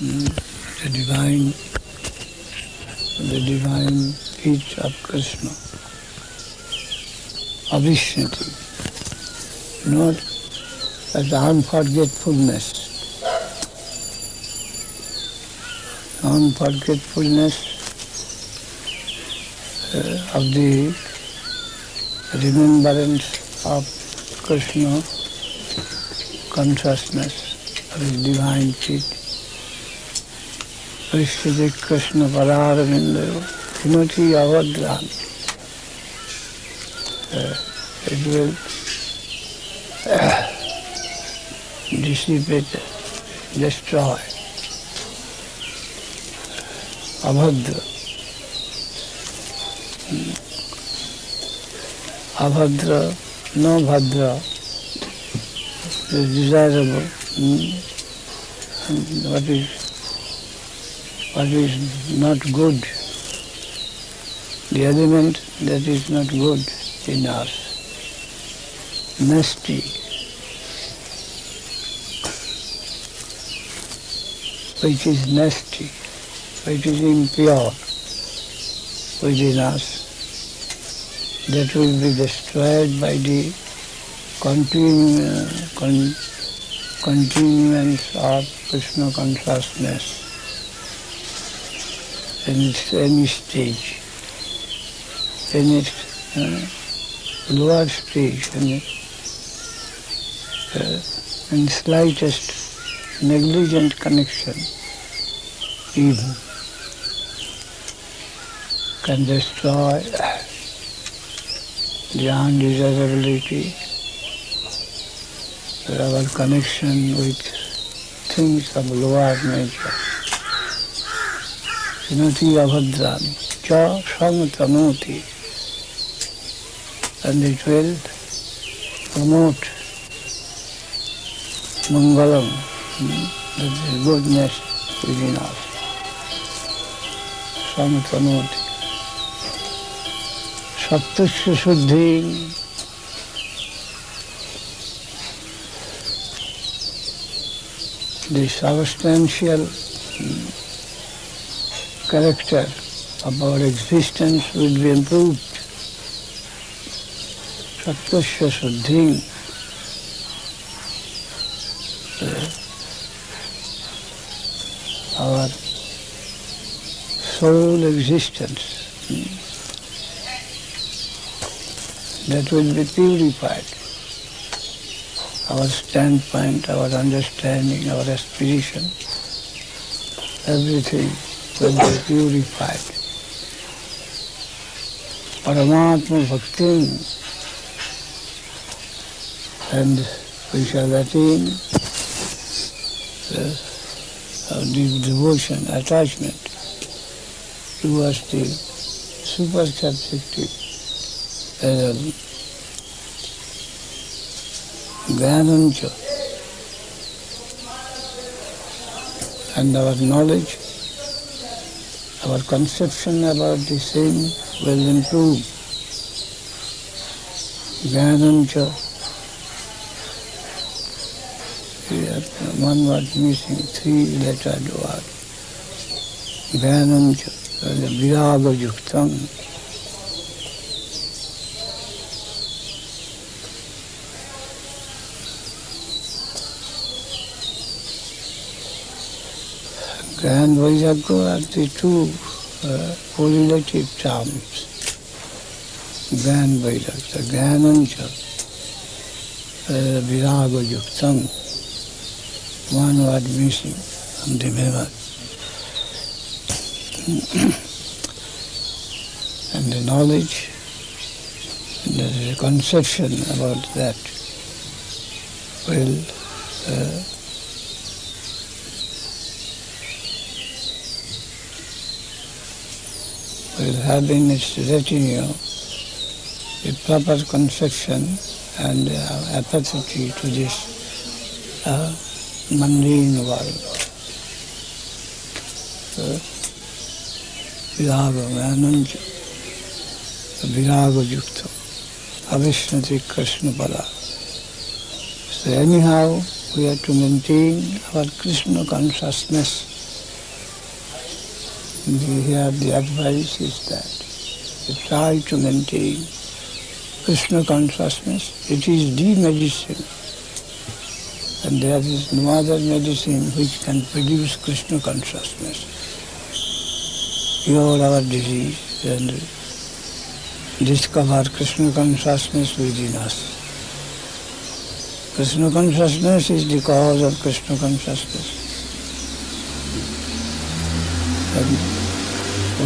mm, the divine, the divine feet of Krishna. Avishnati, not as unforgetfulness. Unforgetfulness uh, of the remembrance of Krishna consciousness of his divine feet. Krishna Krishna Pararavindayo Kinoti Avadran. Uh, it will uh, dissipate, destroy. Abhadra. Abhadra, no Bhadra, is desirable. And what is what is not good, the element that is not good in us, nasty, which is nasty, which is impure within us, that will be destroyed by the continu- uh, con- continuance of Krishna consciousness in its any stage, in its uh, lower stage, in, uh, in slightest negligent connection, even can destroy the undesirability, our connection with things of lower nature. শৃণতি অভদ্রাণী চ সংতনতি and it will promote mangalam, that is goodness within us. Samtanoti. Sattasya Suddhi. The substantial character of our existence will be improved. Satvasya Suddhi. Our soul existence hmm, that will be purified. Our standpoint, our understanding, our aspiration, everything will be purified. Paramatma Bhakti. And we shall attain the uh, deep devotion, attachment towards the super subjective uh, Gyanancha. And our knowledge, our conception about the same will improve. Gyanancha, one word missing, three lettered word. Gyanancha, viraga yuktam. And Vairagya are the two uh, correlative terms. Gyan Vairagya, Gyanancha, uh, Viraga Yuktam, one word missing from the memory. and the knowledge, and the conception about that will uh, will have in its retinue a proper conception and uh, apathy to this uh, mundane world. Viraga, Ananja, Viraga Yukta, Avishnati Krishna Pada. So anyhow, we have to maintain our Krishna consciousness here the advice is that you try to maintain Krishna consciousness. It is the medicine. And there is no other medicine which can produce Krishna consciousness. Cure our disease and discover Krishna consciousness within us. Krishna consciousness is the cause of Krishna consciousness. And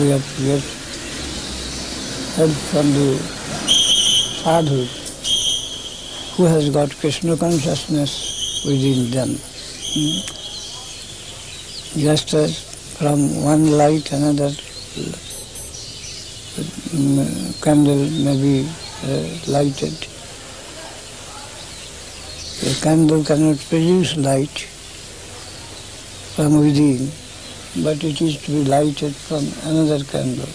we have get help from the sadhu who has got Krishna consciousness within them. Hmm? Just as from one light another mm, candle may be uh, lighted. A candle cannot produce light from within, but it is to be lighted from another candle.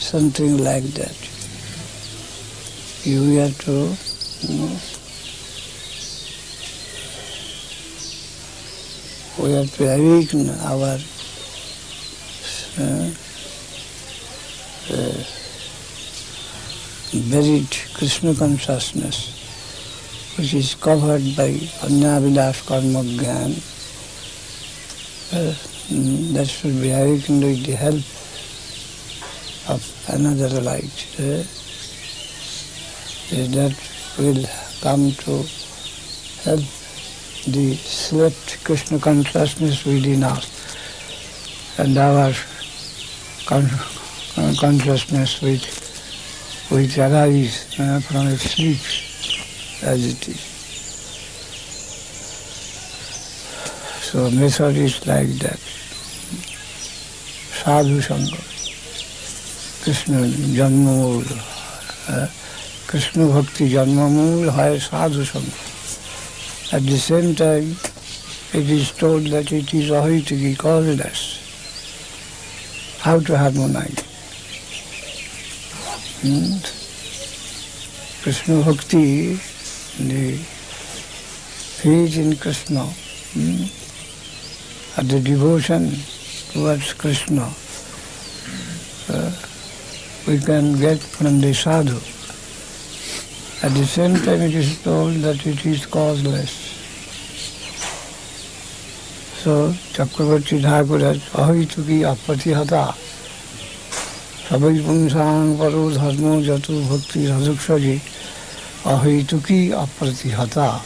Something like that. You have to mm, we have to awaken our uh, uh, buried Krishna consciousness, which is covered by Anyavilas Karma. That should be awakened with the help of another light. Uh, that will come to help the slept Krishna consciousness within us and our con- uh, consciousness which, which arises uh, from its sleep as it is. So method is like that. Sadhu Sangha, Krishna Janmamul, uh, Krishna Bhakti Janmamul hai Sadhu Sangha. At the same time, it is told that it is ahitiki, causeless. How to harmonize? Hmm? Krishna Bhakti, the faith in Krishna, hmm? And the devotion towards Krishna, uh, we can get from the sadhu. At the same time, it is told that it is causeless. So, Chakravarti Thakur has ahituki apatihata sabai pungsang paro dharmo jatu bhakti radhukshaji ahituki apratihata.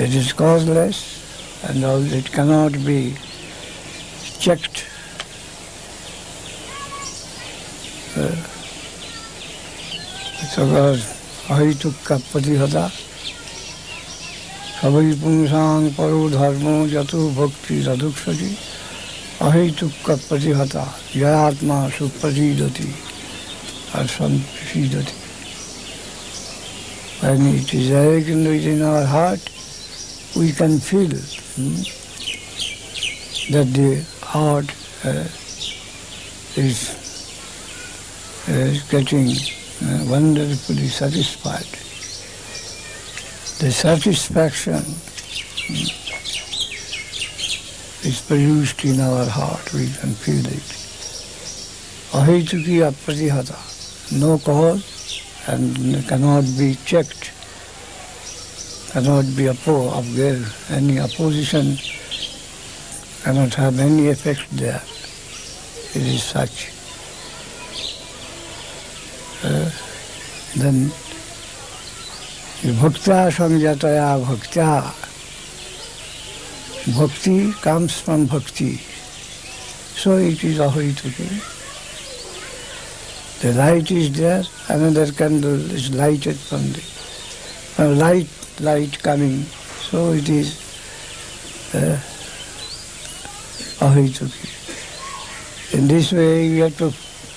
It is causeless and all, it cannot be checked. Uh, সকাল অহিতুক্কা প্রতিহতা সবই পুংসাং পর ধর্ম যত ভক্তি তদুক্ষতি অহেতুক্কা প্রতিহতা জয়াত্মা সুপ্রসীদতি আর সম্প্রসীদতি When it is awakened within our heart, we can feel hmm, that the heart uh, is, getting uh, wonderfully satisfied. The satisfaction mm, is produced in our heart, we can feel it. Ahituki apratihata, no cause and cannot be checked, cannot be oppo- of there, any opposition cannot have any effect there. It is such. Uh, then bhakta samjataya bhaktya. Bhakti comes from bhakti. So it is ahituki. The light is there, another candle is lighted from the light, light coming. So it is uh. In this way you have to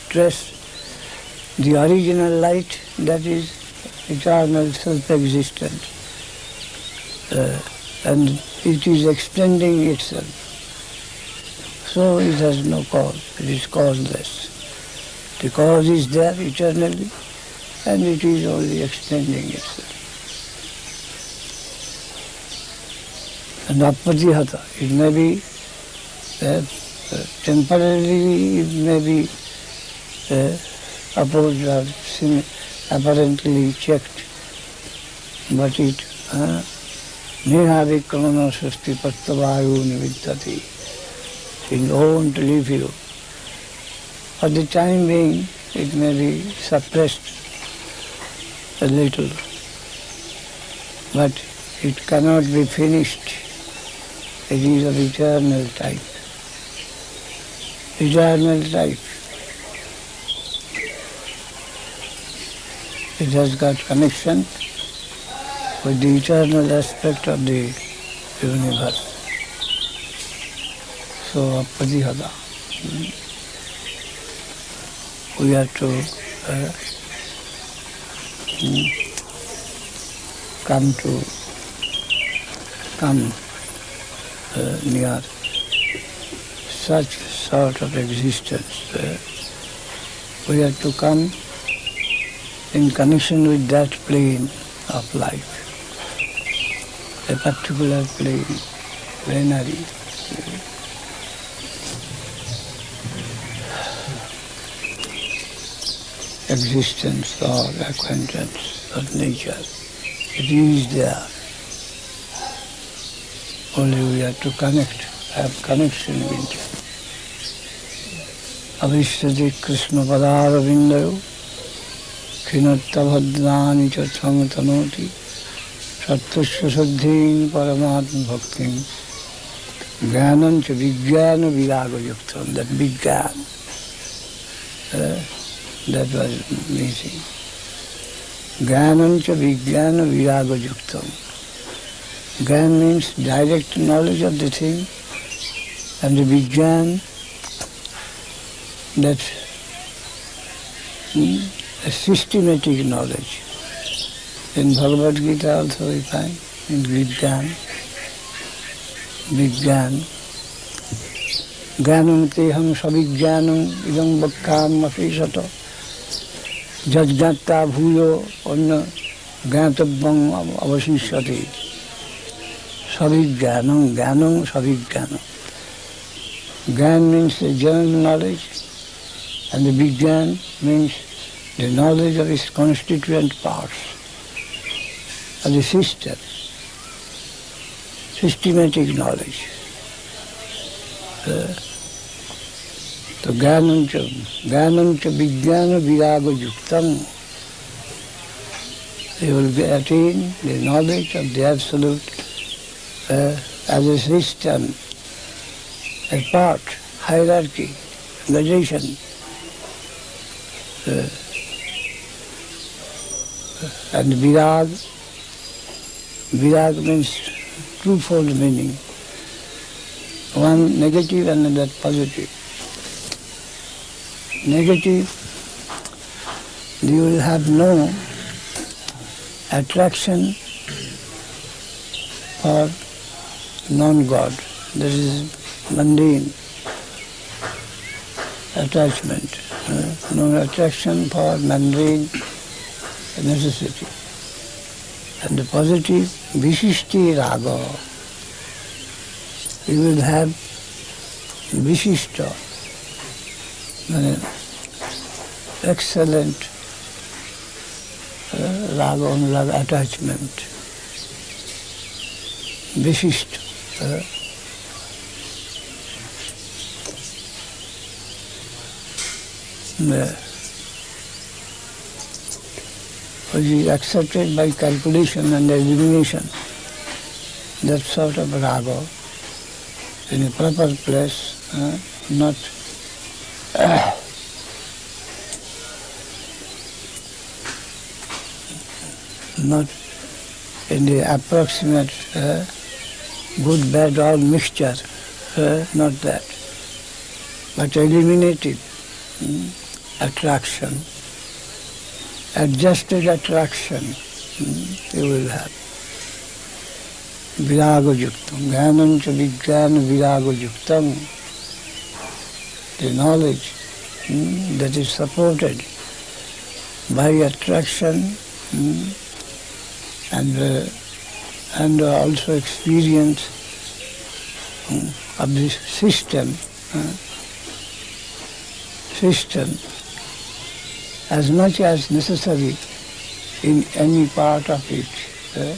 trace the original light that is eternal self-existent. Uh, and it is extending itself. So it has no cause, it is causeless. The cause is there eternally and it is only extending itself. And apatihata, it may be uh, temporarily it may be uh, opposed or apparently checked, but it uh, nehavikrana sasti pattavayu nivittati. It won't leave you. For the time being, it may be suppressed a little, but it cannot be finished. It is of eternal type. Eternal type. It has got connection with the eternal aspect of the universe. So, Apadihada. We have to uh, come to come near such sort of existence. Uh, we have to come in connection with that plane of life, a particular plane, plenary. existence or acquaintance of nature. It is there. Only we have to connect, have connection with it. Avishati Krishna Padaravindayo Khinattavhadrani cha tanoti Sattasya Saddhin Paramatma Bhaktim Jnanam cha Vijnana Viraga Yuktam, that Vijnana. Uh, that was missing. Jnanam cha vijnana viraga yuktam. Gyan means direct knowledge of the thing, and the Vijnan, that hmm, a systematic knowledge. In Bhagavad Gita also we find, in Vijnan, Vijnan, Gyanam teham savijnanam idam bhakkam apisata jajjatta bhuyo anna জ্ঞাতব্যং অবশিষ্যতে Savijanam, Jnanam, Savijanam. Gyan means the general knowledge, and the Vijnan means the knowledge of its constituent parts, and the system, systematic knowledge. Uh, तो ज्ञानं च ज्ञानं च विज्ञान विराग युक्तम They will attain the knowledge of the absolute uh, as a system, a part, hierarchy, gradation. Uh, and virag, virag means twofold meaning. One negative and another positive. positive negative, you will have no attraction for non-God, that is mundane attachment, no attraction for mundane necessity. And the positive Vishishti Raga, we will have Vishishta, excellent uh, Raga on Raga attachment, Vishishta uh, which is accepted by calculation and elimination, that sort of raga in a proper place, uh, not not in the approximate uh, good, bad, all mixture, uh, not that, but eliminated. Um, attraction, adjusted attraction. Um, you will have. Viragojuktam, jnanam cha vijnana viragojuktam, the knowledge. Um, that is supported by attraction. And uh, and also experience um, of this system, uh, system, as much as necessary in any part of it. Uh,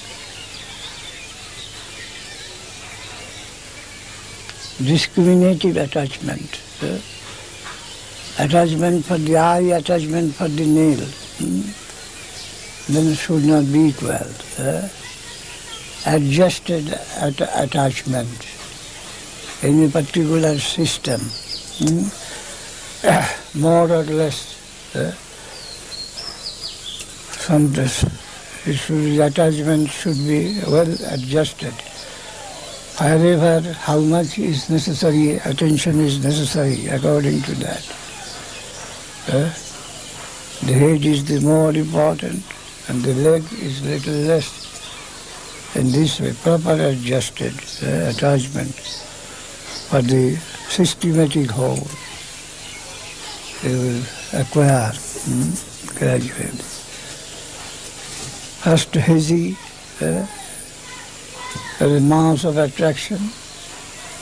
discriminative attachment. Uh, attachment for the eye, attachment for the nail. Hmm? Then should not be equal. Uh, adjusted at attachment in a particular system, hmm? more or less. Uh, some should, attachment should be well adjusted. However, how much is necessary, attention is necessary according to that. Uh, the head is the more important and the leg is little less. In this way, proper adjusted uh, attachment for the systematic whole, they will acquire hmm, gradually. First hazy, uh, mass of attraction,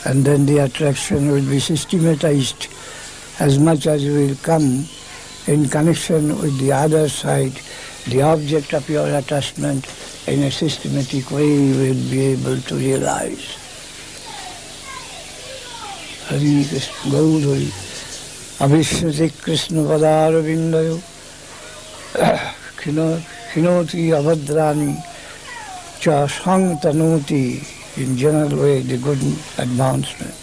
and then the attraction will be systematized as much as will come in connection with the other side, the object of your attachment in a systematic way will be able to realize. Hari Krishna Gaudari Abhishnati Krishna Padaravindayo Khinoti Abhadrani Cha Tanoti in general way the good advancement.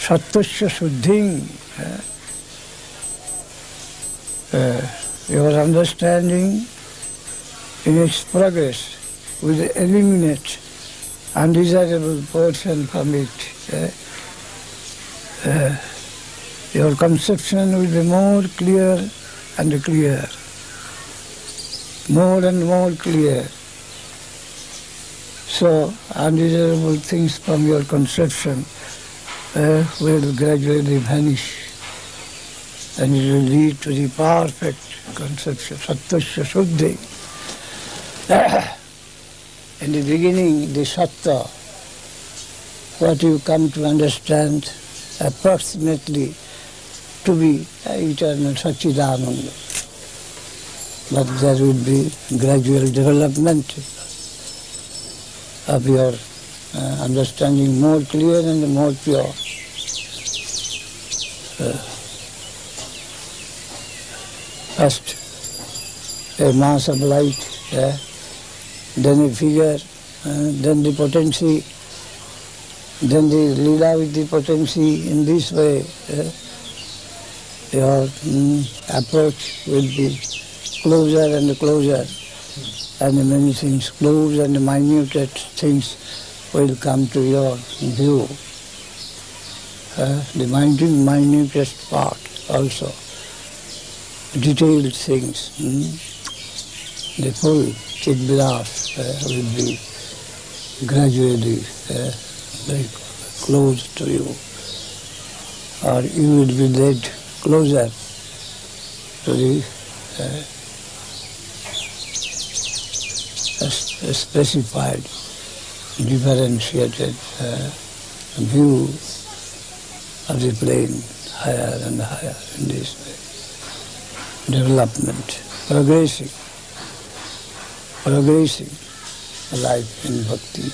Sattasya Suddhing uh, your understanding in its progress will eliminate undesirable portion from it. Uh, uh, your conception will be more clear and clear, more and more clear. So undesirable things from your conception uh, will gradually vanish and it will lead to the perfect conception, sattasya shuddhi. In the beginning, the sattva, what you come to understand approximately to be eternal Satchidananda. But there will be gradual development of your uh, understanding more clear and more pure. Uh, first, a mass of light, uh, then the figure, uh, then the potency, then the lila with the potency in this way. Uh, your mm, approach will be closer and closer, and the many things, close and the minute things will come to your view. Uh, the minute, minutest part also, detailed things, mm, the full chidvilas uh, will be gradually uh, very close to you, or you will be led closer to the uh, specified, differentiated uh, view of the plane higher and higher in this way. Development, progressing, progressing life in bhakti,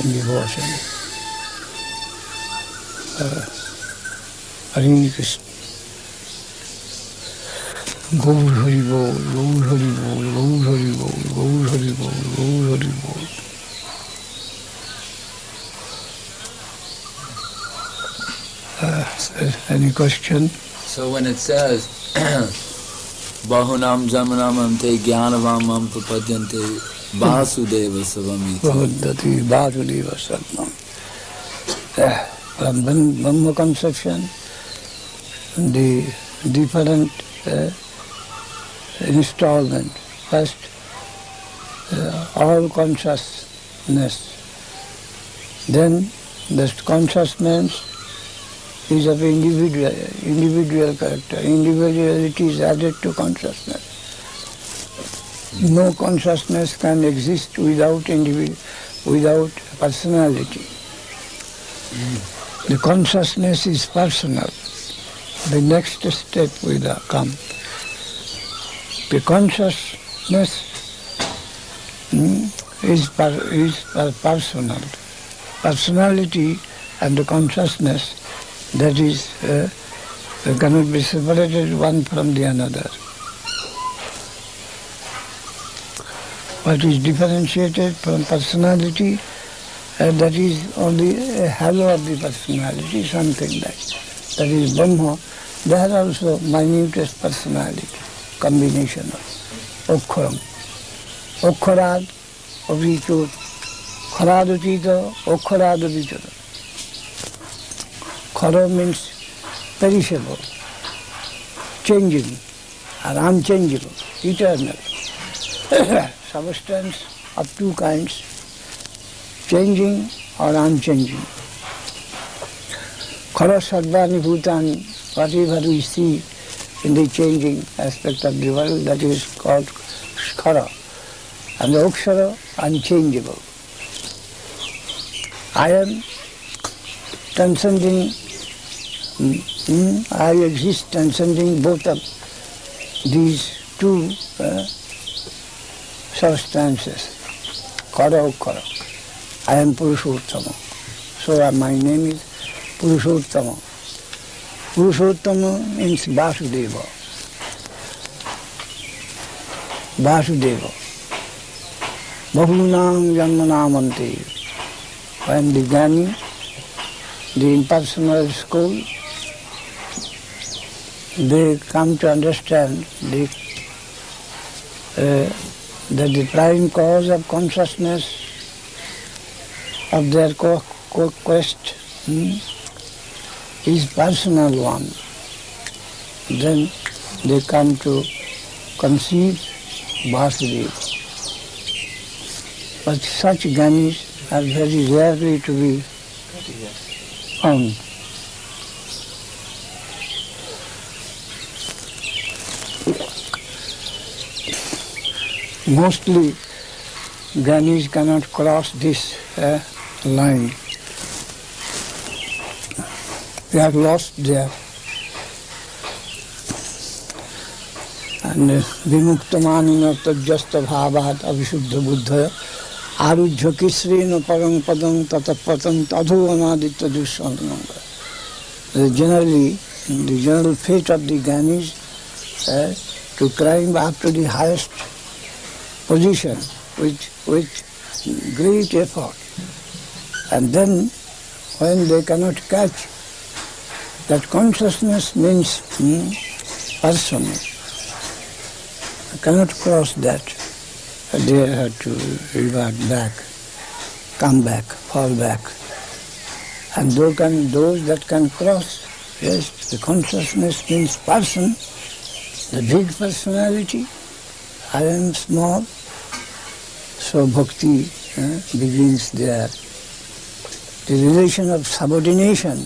in devotion. Uh, Krishna. Gaur Hari Bol, Gaur Hari Bol, Gaur Hari Bol, Gaur Hari Bol, Gaur Hari Bol. Uh, any question? So when it says Bahunam Jamanam Te Jnanavamam Prapadyante Vasudeva Savamiti. Prapadyati Vasudeva Savam. From Brahma conception, the different uh, installment. First, uh, all consciousness. Then the consciousness is of individual, individual character. Individuality is added to consciousness. No consciousness can exist without individual, without personality. The consciousness is personal. The next step will come. The consciousness mm, is, per, is per- personal. Personality and the consciousness, that is, uh, cannot be separated one from the another. What is differentiated from personality, uh, that is only a halo of the personality, something like that that is Brahma. There also minutest personality, combination of Okharam. Okharad, Avichut, Kharadachita, Okharad Avichut. Khara means perishable, changing, and unchangeable, eternal. Substance of two kinds, changing or unchanging. Khara Sarvani Bhutani, whatever we see in the changing aspect of the world, that is called Khara. And the Okshara, unchangeable. I am transcending, I exist transcending both of these two uh, substances, Khara Okshara. I am Purushottama. So uh, my name is Purushottama. Purushottama means Vasudeva. Vasudeva. Bahunam Janmanamante. When the Jnani, the impersonal school, they come to understand the, uh, the prime cause of consciousness of their co- co- quest hmm, is personal one. Then they come to conceive Vasudeva. But such Gyanis are very rarely to be found. mostly Gyanis cannot cross this uh, line. They are lost there. And eh, vimuktamanina tajyastavhavat avisuddha buddha arujhyakisrena parang padang tatapatang tadhuvanaditya dusyantananga. Generally, the general fate of the Gyanis uh, eh, to climb up to the highest position with, with great effort. And then when they cannot catch that consciousness means hmm, person, cannot cross that. They have to revert back, come back, fall back. And those, can, those that can cross, yes, the consciousness means person, the big personality, I am small, so bhakti eh, begins there. The relation of subordination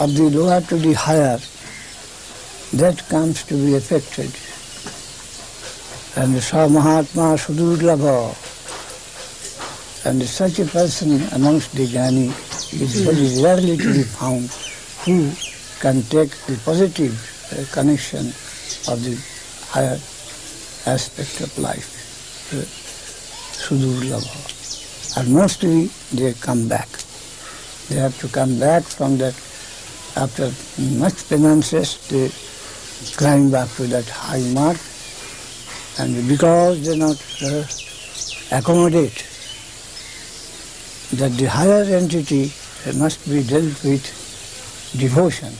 of the lower to the higher, that comes to be affected. And Sa Mahatma Sudurlabha, and such a person amongst the jnani is very rarely to be found who can take the positive uh, connection of the higher aspect of life, uh, Sudurlabha. And mostly they come back. They have to come back from that, after much penances, they climb back to that high mark, and because they not uh, accommodate that the higher entity must be dealt with devotion,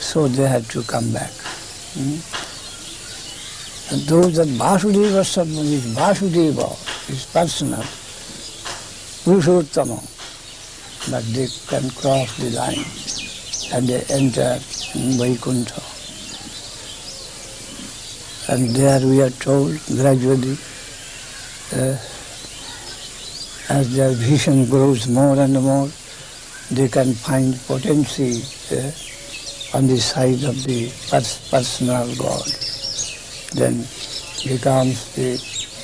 so they have to come back. Hmm? And those that Vasudeva Sarvam is Vasudeva, is personal, Purushottama, but they can cross the line and they enter Vaikuntha. And there we are told gradually, uh, as their vision grows more and more, they can find potency uh, on the side of the pers- personal God. Then becomes the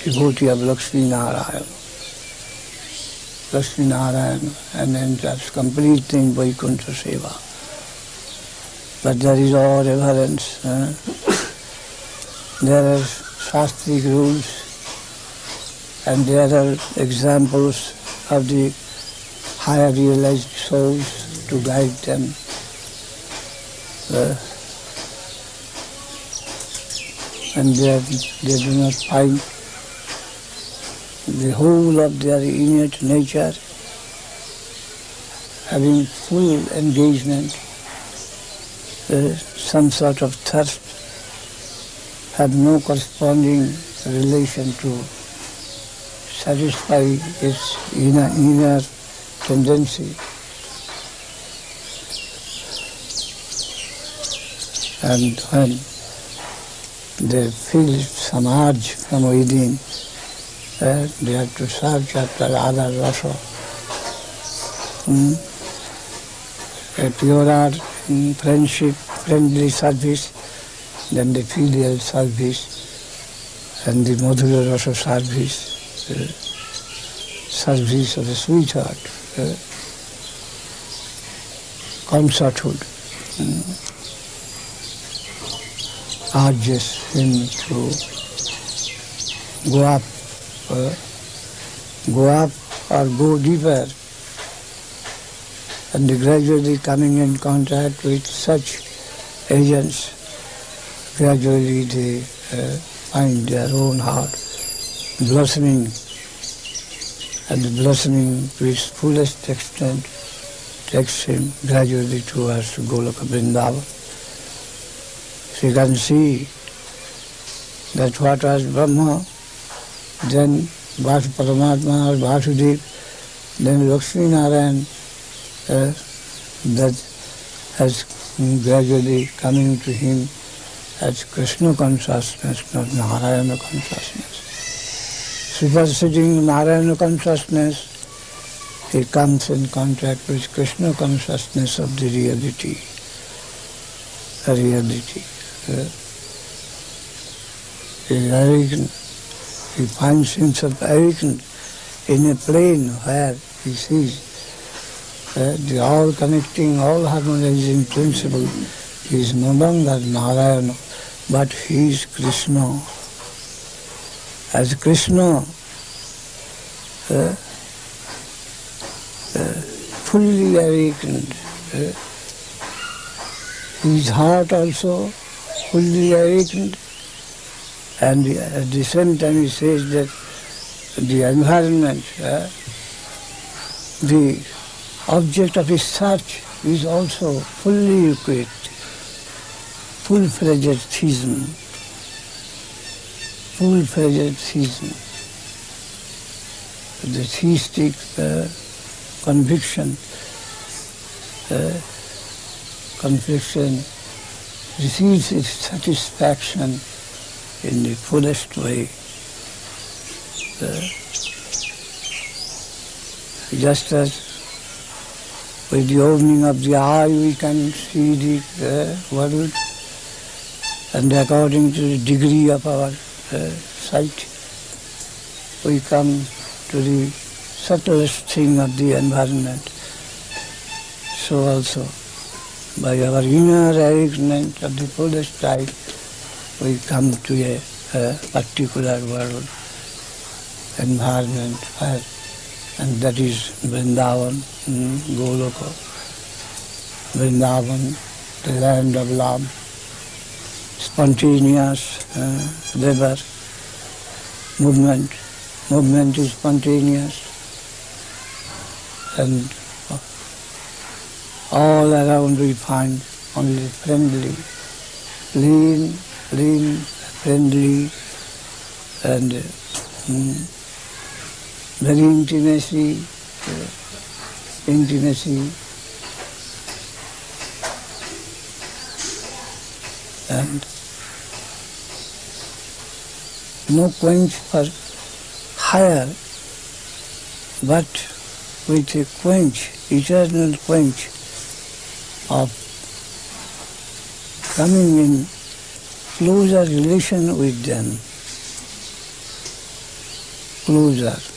devotee of Lakshmi Narayana. Lakshmi Narayana and ends up completing Vaikuntha Seva. But there is all reverence. eh? There are Shastric rules and there are examples of the higher realized souls to guide them. Uh, and they, they do not find the whole of their innate nature having full engagement, uh, some sort of thirst, have no corresponding relation to satisfy its inner, inner tendency. And when they feel urge from within, uh, they have to search after other rasa. Mm. A purer mm, friendship, friendly service, then the filial service, and the Madhura Rasa service, uh, service of the sweetheart, uh, concerthood. Mm. Urges him to go up, uh, go up or go deeper, and gradually coming in contact with such agents, gradually they uh, find their own heart. Blossoming, and the blossoming to its fullest extent takes him gradually towards Goloka Vrindavan. You can see that what was Brahma, then Vas Paramatma or Vasudev, then Lakshmi Narayan, uh, that has gradually coming to him as Krishna consciousness, not Narayana consciousness. Superseding Narayana consciousness, he comes in contact with Krishna consciousness of the reality. The reality. He is awakened. He finds himself awakened in a plane where he sees uh, the all connecting, all harmonizing principle is no longer Narayana, but he is Krishna. As Krishna, uh, uh, fully awakened, uh, his heart also fully awakened, and at the same time he says that the environment, uh, the object of his search is also fully equipped, full-fledged theism, full-fledged theism. The theistic uh, conviction, uh, conviction receives its satisfaction in the fullest way. Uh, just as with the opening of the eye we can see the uh, world and according to the degree of our uh, sight we come to the subtlest thing of the environment. So also by our inner awakening of the fullest type we come to a, a particular world, environment, and that is Vrindavan, mm, Goloka. Vrindavan, the land of love, spontaneous uh, river, movement. Movement is spontaneous. And all around we find only friendly, clean, clean, friendly, and mm, very intimacy, uh, intimacy, and no quench for higher, but with a quench, eternal quench of coming in closer relation with them, closer.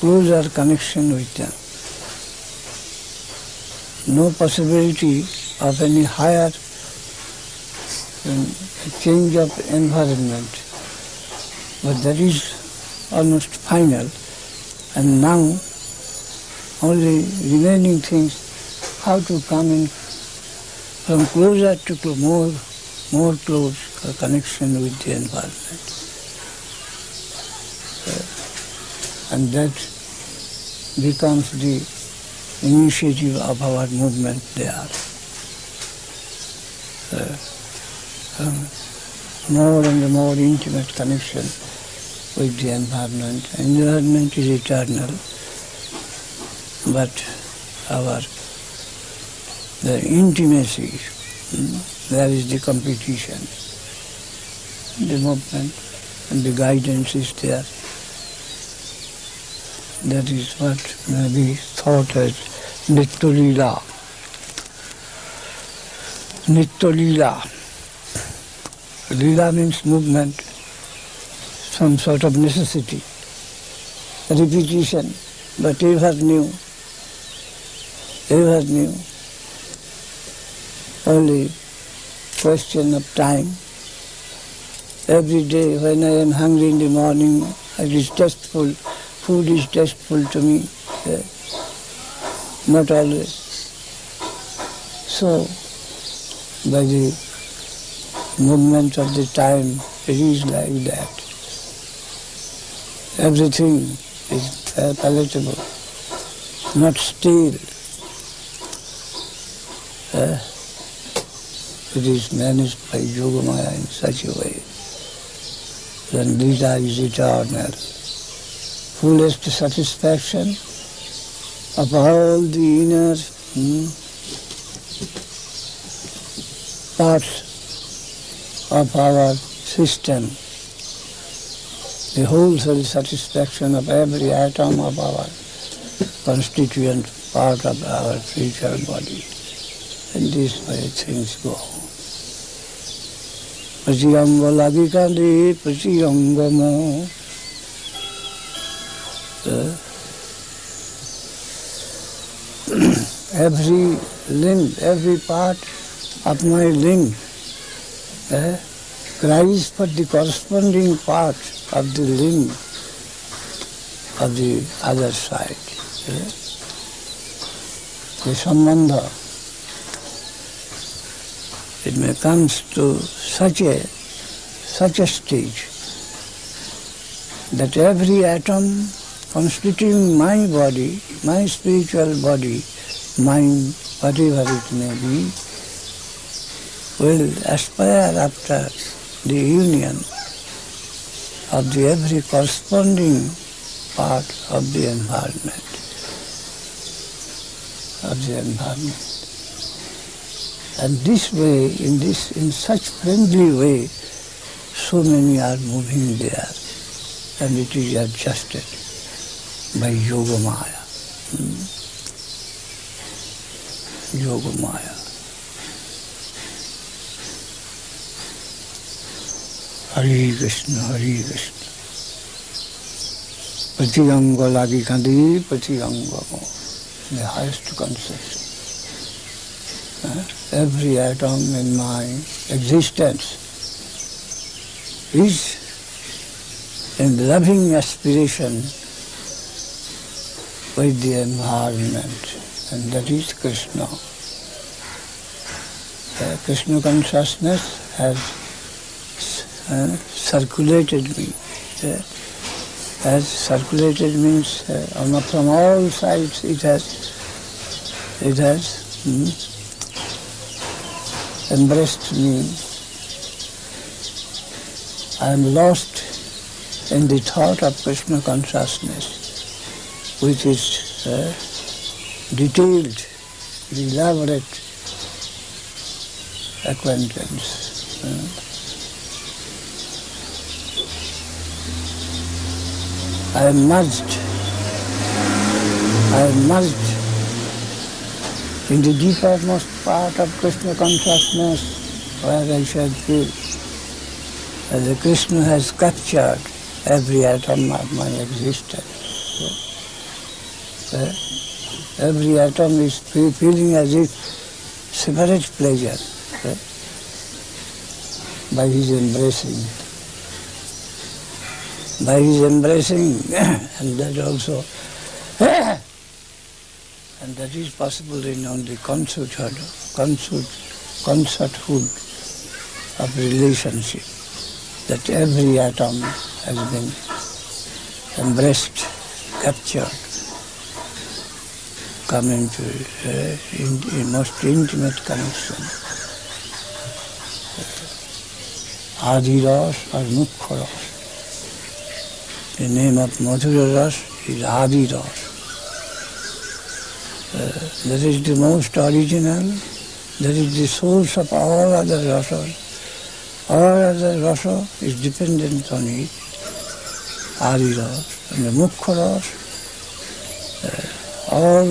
closer connection with them. No possibility of any higher change of environment, but that is almost final. And now only remaining things how to come in from closer to more more close connection with the environment. Uh, and that becomes the initiative of our movement there. Uh, um, more and more intimate connection with the environment. Environment is eternal, but our the intimacy, mm, there is the competition, the movement and the guidance is there. That is what may be thought as Nittolila. Nittolila. Lila means movement, some sort of necessity, repetition, but ever new, ever new. Only question of time. Every day when I am hungry in the morning, it is tasteful, food is tasteful to me. eh, Not always. So, by the movement of the time, it is like that. Everything is uh, palatable, not stale. Uh, it is managed by Yogamaya in such a way. Then Lila is eternal. Fullest satisfaction of all the inner hmm, parts of our system. The wholesale satisfaction of every atom of our constituent part of our spiritual body. And this way things go. પછી અંગ લાગી કાંદે પછી અંગમો Uh, every limb, every part of my limb uh, cries for the corresponding part of the limb of the other side. Uh, the sambandha Comes to such a such a stage that every atom constituting my body, my spiritual body, mind, whatever it may be, will aspire after the union of the every corresponding part of the environment. Of the environment. And this way, in this, in such friendly way, so many are moving there, and it is adjusted by Yoga Maya. Hmm? Yoga Maya. Hare Krishna, Hare Krishna. Pratyanga lagi kandi pratyanga. The highest conception. Huh? Every atom in my existence is in loving aspiration with the environment, and that is Krishna. Uh, Krishna consciousness has uh, circulated me. Uh, has circulated means uh, from all sides it has it has mm, embraced me. I am lost in the thought of Krishna consciousness, which is uh, detailed, elaborate acquaintance. uh. I am merged. I am merged in the deepermost part of Krishna consciousness where I shall feel that Krishna has captured every atom of my existence. uh, every atom is feeling as if separate pleasure by his embracing. By his embracing, and that also, that is possible in only concerthood, concert, concerthood of relationship, that every atom has been embraced, captured, come into uh, in, in most intimate connection. Adi Ras or Mukhya Ras. The name of Madhura Ras is Adi Ras. Uh, that is the most original, that is the source of all other rasas. All other rasa is dependent on it. Adi Ras. And the Mukhya Ras, uh, all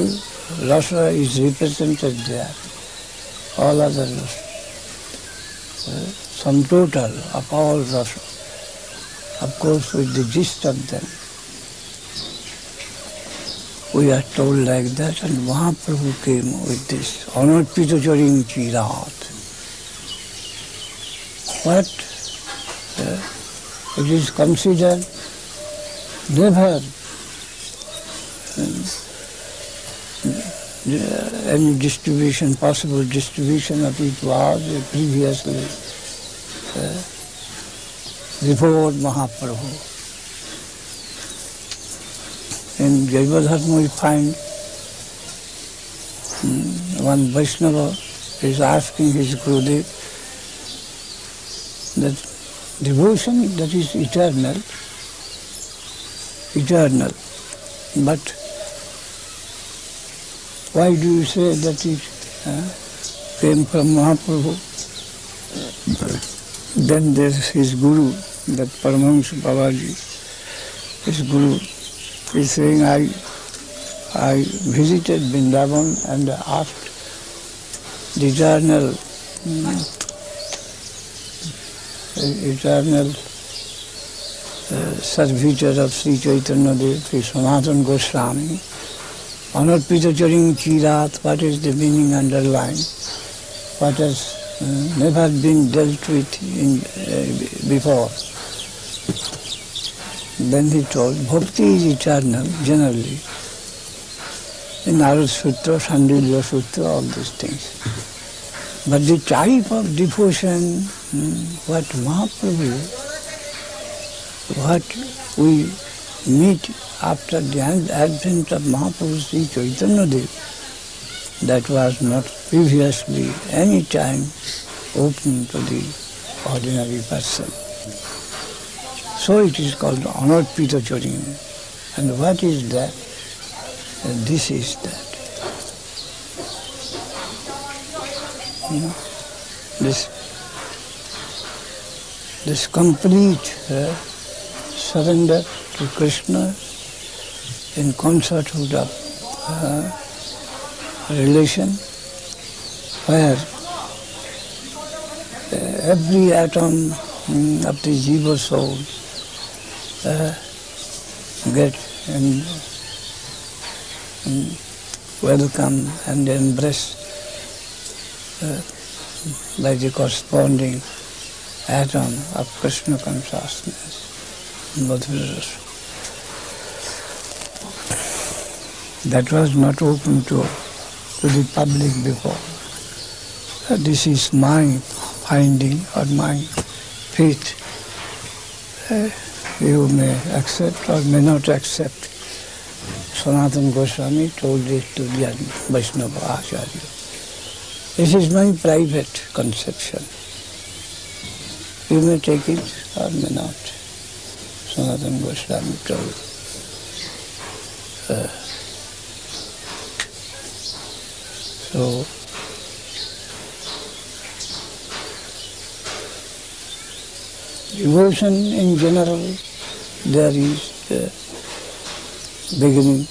rasa is represented there. All other rasa. Uh, sum total of all rasa. Of course, with the gist of them. We are told like that, and Mahaprabhu came with this Anarpita Charing Chirat. What? Uh, it is considered never uh, any distribution, possible distribution of it was previously uh, before Mahaprabhu. In Jaivadharma we find mm, one Vaishnava is asking his Gurudev that devotion that is eternal, eternal, but why do you say that it uh, came from Mahaprabhu? Then there's his guru, that Paramahansa Babaji, his guru, is saying, I, I visited Vrindavan and asked the eternal, mm, eternal uh, servitor of Sri Chaitanya Dev, Sri Sanatana Goswami, Anarpita Charim Chirat, what is the meaning underlined? What has uh, never been dealt with in, uh, before. Then he told, Bhakti is eternal, generally. In Narad Sutra, Sandilya Sutra, all these things. But the type of devotion, hmm, what Mahaprabhu, what we meet after the advent of Mahaprabhu Sri Chaitanya Dev, that was not previously any time open to the ordinary person. So it is called Anarpita Charim. And what is that? And this is that. You know, this, this complete uh, surrender to Krishna in concerthood of uh, relation where uh, every atom mm, of the jiva soul uh, get and, and welcome and embraced uh, by the corresponding atom of Krishna consciousness, Rasa. That was not open to, to the public before. Uh, This is my finding or my faith. Uh, you may accept or may not accept. Sanatana Goswami told it to the Vaishnava Acharya. This is my private conception. You may take it or may not. Sanatana Goswami told. Uh, so, devotion in general, there is uh, beginning.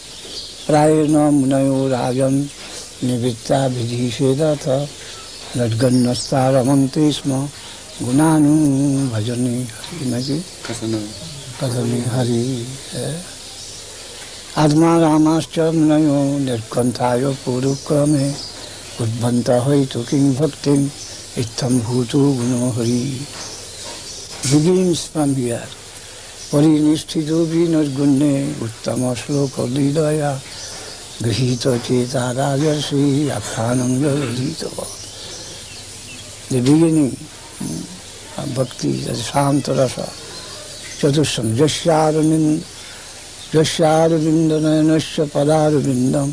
Prayana munayo rajam nivitta vidhishedata nadgannastaramanti sma gunanu bhajani harinagi kadami hari. uh, आत्मा रामाश्च मुनयो निर्कंथाय पूर्वक्रमे उद्भंता तो किं भक्ति इत्थम भूतो गुणो Hari begins from here. परिनिष्ठितो विनर्गुण्ये उत्तमश्लोकलीलया गृहीतचेताराजर्षि आख्यानं गृहीतः The beginning of bhakti, the Shantarasa, Chatusam, Jashyaravind, Jashyaravindanayasya Padarvindam,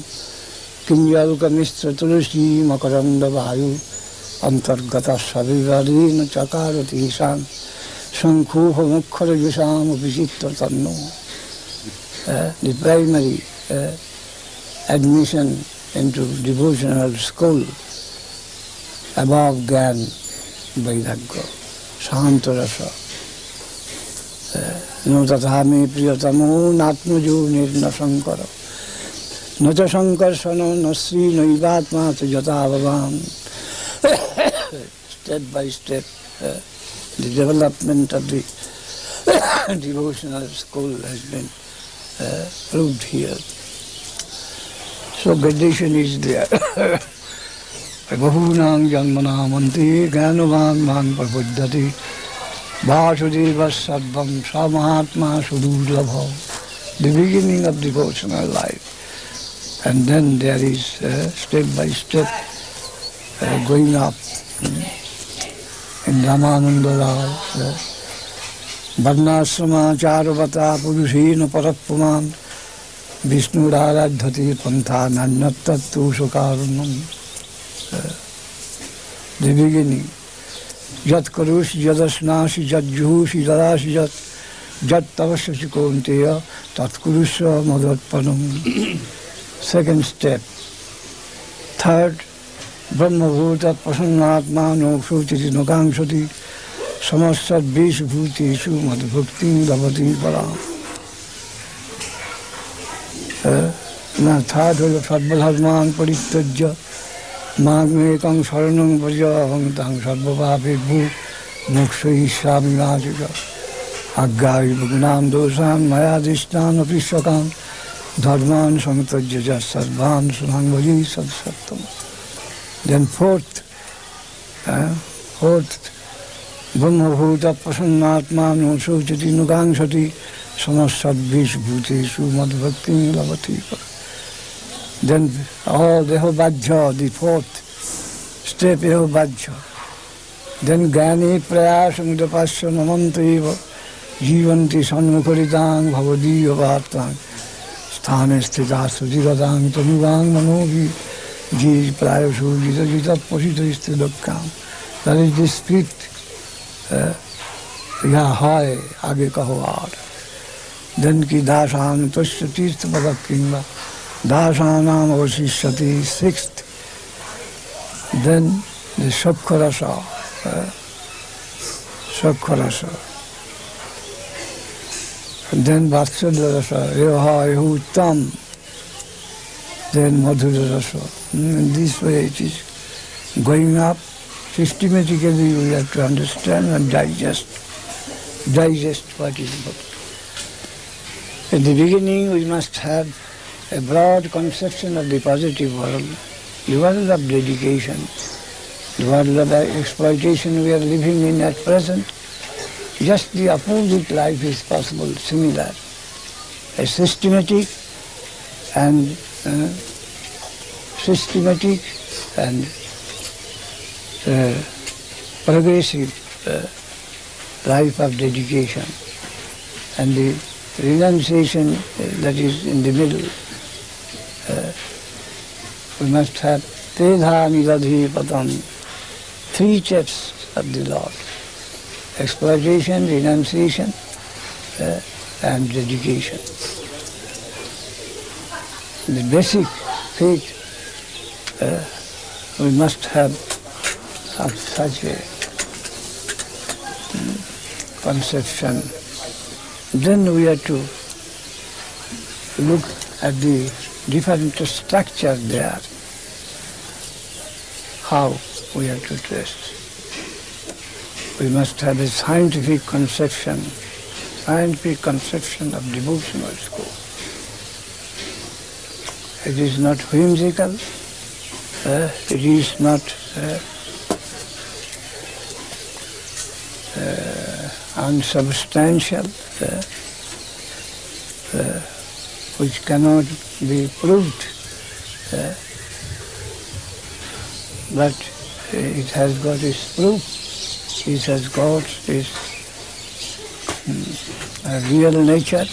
Kinjaluka Mistra Tulsi Makaranda Vayu, Antargata Savivarina Chakarati Shantarasa, শঙ্কুহ মুখর বিষাম বিচিত্র তন্ন। The primary admission in two devotional school above জ্ঞান বৈরাগ্য, শান্ত রস। তথামি প্রিয়তমো নাত্মজো নির্ন শঙ্কর নচ শঙ্কর্ষণ ন শ্রী নৈবাত্মা যথা ভবান step by step the development of the devotional school has been uh, proved here. So gradation is there. Bahunang Janmanamanti Ganavan Man Prabhuddhati Vasudeva Sarvam Samahatma Sudurlabhav. The beginning of devotional life. And then there is uh, step by step uh, going up. Mm. Ramananda Raya पुरुषीन पुरुषेन विष्णु विष्णुराराध्यते पंथा नान्य तत्व कारणम दिविगिनी जत करुष, यदस्नासी यज्जूषि जरासि, यत जत तवस्य चिकोन्तेय तत्कुरुष मदोत्पन्नम। सेकेंड स्टेप थर्ड ब्रह्मभूत प्रसन्नात्मा नोक्षुति नुकांक्षति समस्त बीस भूतेषु मदभुक्ति लभति परा न थर्ड सर्वधर्मान परित्यज्य माग्मेकं शरणं व्रज अहं तं सर्वपापेभ्यो मोक्षयिष्यामि अज्ञायि गुणान् दोषान् मया दिष्टानपि सकान् धर्मान् संत्यज्य Then ফোর্থ ফোর্থ uh, ব্রহ্মভূত প্রসন্ন আত্মা নৌসৌচটি নুগাংশটি সমস্যাদ্বিষ ভূতেষু মদভক্তি লভতি। দেন অদেহ oh, বাহ্য দি ফোর্থ স্টেপ এহ বাহ্য। দেন জ্ঞানী প্রয়াস মুদপাশ্য নমন্ত জীবন্তী সন্মুখরিতাং ভবদীয় বার্তাং। স্থানে স্থিতা সুচিরতাং তনুগাং মনোভী Jesus prior to Jesus, which are positive still of come. That is the spirit. यहाँ हाय आगे कहो और धन की दासान तुष्ट तीर्थ पदक किंबा दासानाम अवशिष्यति six then the Shakkarasa, uh, Shakkarasa, then Vatsadharasa, Yoha Yutam, Then Madhurarasa. In this way it is going up. Systematically you have to understand and digest. Digest what is book. In the beginning we must have a broad conception of the positive world, the world of dedication, the world of exploitation we are living in at present, just the opposite life is possible, similar. A systematic and uh, systematic and uh, progressive uh, life of dedication and the renunciation uh, that is in the middle we must have three steps of the Lord. Exploitation, renunciation, and dedication. The basic faith uh, we must have of such a um, conception. Then we have to look at the different structure there, how we have to dress. We must have a scientific conception, scientific conception of devotional school. It is not whimsical, uh, it is not uh, uh, unsubstantial, which cannot be proved. But it has got its proof. It has got its a real nature.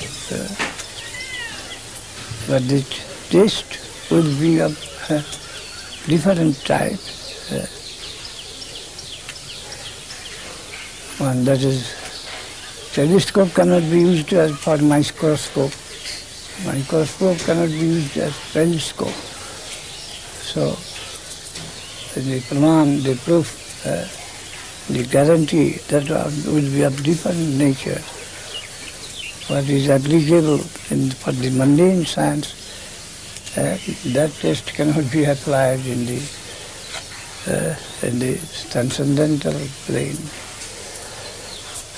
But the taste will be of a different type. Uh, one that is telescope cannot be used as for microscope. Microscope cannot be used as telescope. So the praman, the proof, uh, the guarantee that will be of different nature. What is applicable in, for the mundane science, uh, that test cannot be applied in the uh, in the transcendental plane.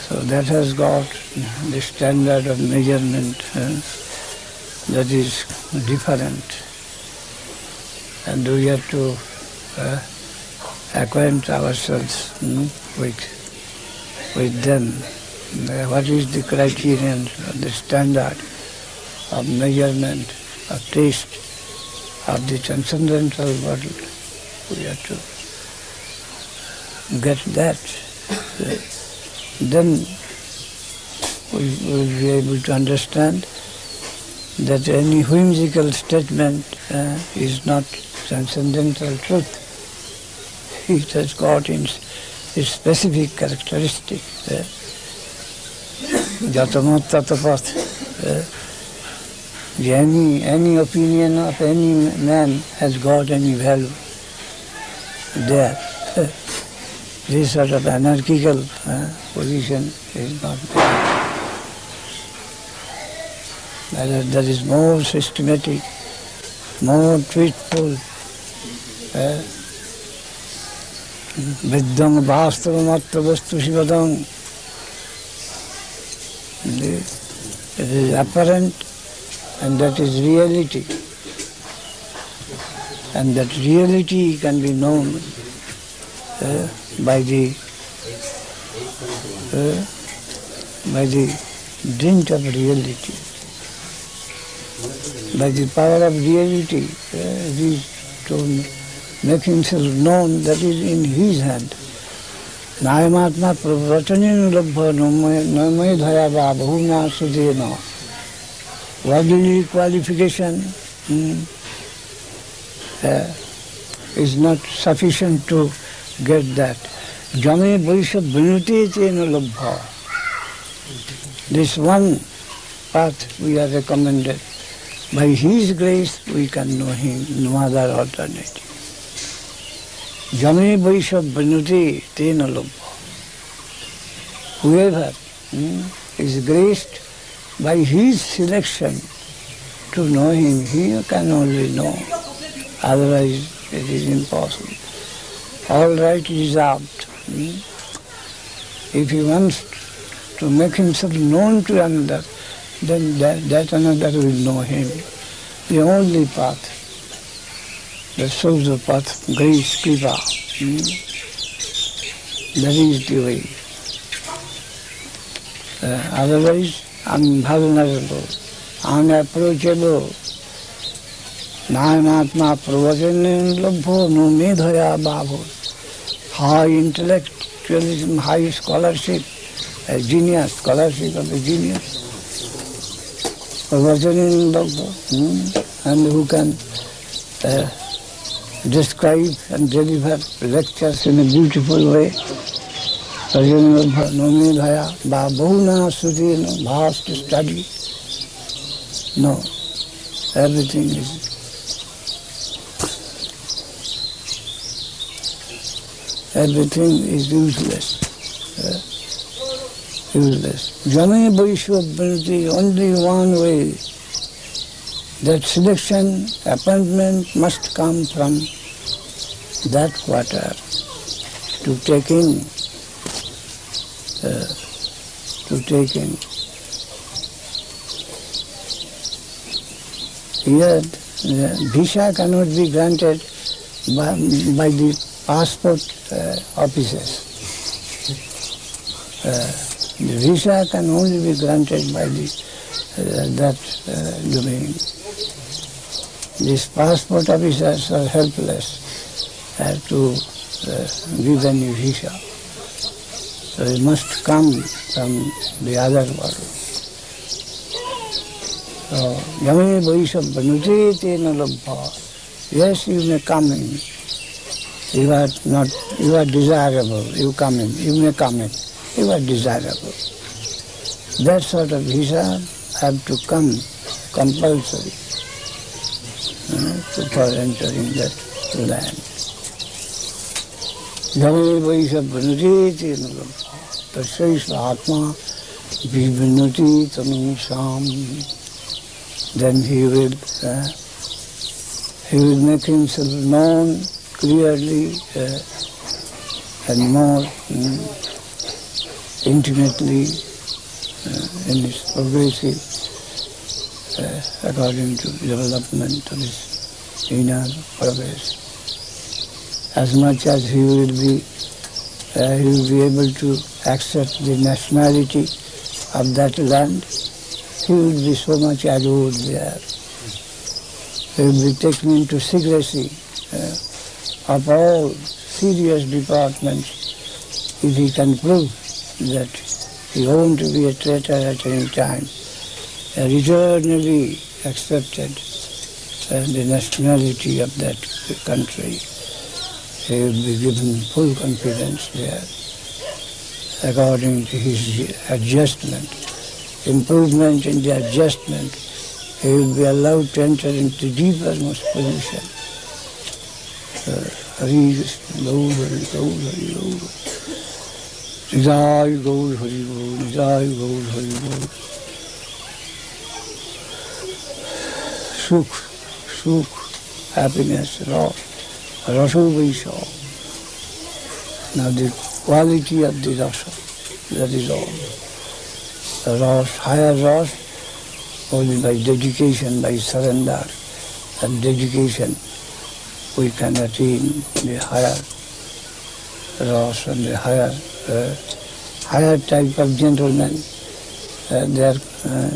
So that has got the standard of measurement uh, that is different. And we have to uh, acquaint ourselves mm, with, with them. Uh, what is the criterion, the standard of measurement, of taste, of the transcendental world? We have to get that. Uh, then we will be able to understand that any whimsical statement uh, is not transcendental truth. It has got its, its specific characteristic. Jatamot tatapat. Any, any opinion of any man has got any value there. This sort of anarchical uh, position is not there. There is more systematic, more truthful. Vidyam vastavamatra vastu shivadam. It is apparent and that is reality. And that reality can be known uh, by the uh, by the dint of reality, by the power of reality, uh, he to make himself known that is in his hand. Nayamatma pravrachanin labha namay dhaya bhuna sudena. Worldly qualification hmm, uh, is not sufficient to get that. Jame Vaisha Vinuti Chena Labha. This one path we are recommended. By His grace we can know Him, no other alternative. Jame Vaisha Vinuti Tena Labha. Whoever hmm, is graced by His selection to know Him, He can only know. Otherwise it is impossible all right reserved. Hmm? If he wants to make himself known to another, then that, that another will know him. The only path the path, grace, kripa, hmm? that is the way. Uh, otherwise, unvulnerable, unapproachable, Nayamatma pravachan labho no medhaya bhavo. High intellectualism, high scholarship, a genius, scholarship of a genius. Pravachan labho. Hmm? And who can uh, describe and deliver lectures in a beautiful way. Pravachan labho no medhaya bhavuna sudhina, vast study. No, everything is everything is useless. Uh, useless. Jame Vaishwabhanati, only one way. That selection, appointment must come from that quarter to take in, uh, to take in. Here, the visa cannot be granted by, by the passport uh, officers. Uh, the visa can only be granted by the, uh, that uh, domain. These passport officers are helpless uh, to uh, give any visa. So it must come from the other world. So, Yame Vaisham Banute Tena Labha. Yes, you may come in. You are not, you are desirable, you come in, you may come in. You are desirable. That sort of visa have to come compulsory uh, to for entering that land. Yame Vaisham Banute Tena Labha. तस्व आत्मा विभिन्नति तनुषाम then he will uh, he will make himself known clearly uh, and more um, intimately uh, in his progressive uh, according to development of his inner progress. As much as he will be uh, he will be able to accept the nationality of that land, he will be so much adored there. He will be taken into secrecy uh, of all serious departments if he can prove that he won't be a traitor at any time. And eternally accepted uh, the nationality of that country. He will be given full confidence there according to his adjustment, improvement in the adjustment. He will be allowed to enter into deepermost position. Hari Gaur, Hari Gaur, Hari Gaur. Jai Gaur, Hari Gaur, Jai Gaur, Hari Gaur. Sukh, Sukh, happiness, Rasa, Vaisha. Now the quality of the rasa, that is. The rasa, higher rasa, only by dedication, by surrender and dedication, we can attain the higher rasa and the higher, uh, higher type of gentlemen, uh, their uh,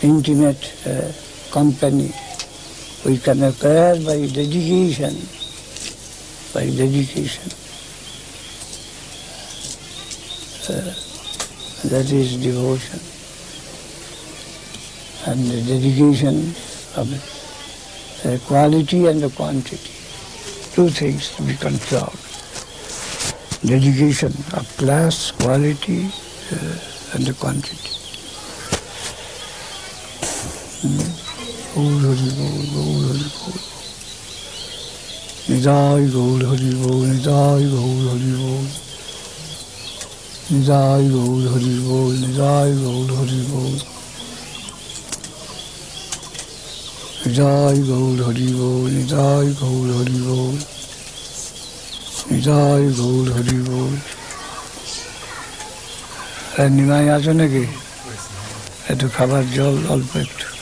intimate uh, company. We can acquire by dedication, by dedication. Uh, that is devotion. And the dedication of the quality and the quantity. Two things to be controlled. Dedication of class, quality, uh, and the quantity. Gaur 你在高的地方，你在高的地方，你在高的地方，你在高的地方，你在高的地方，你在高的地方，你在高的地方。哎，你们要做那个？哎，就开发叫 Albert。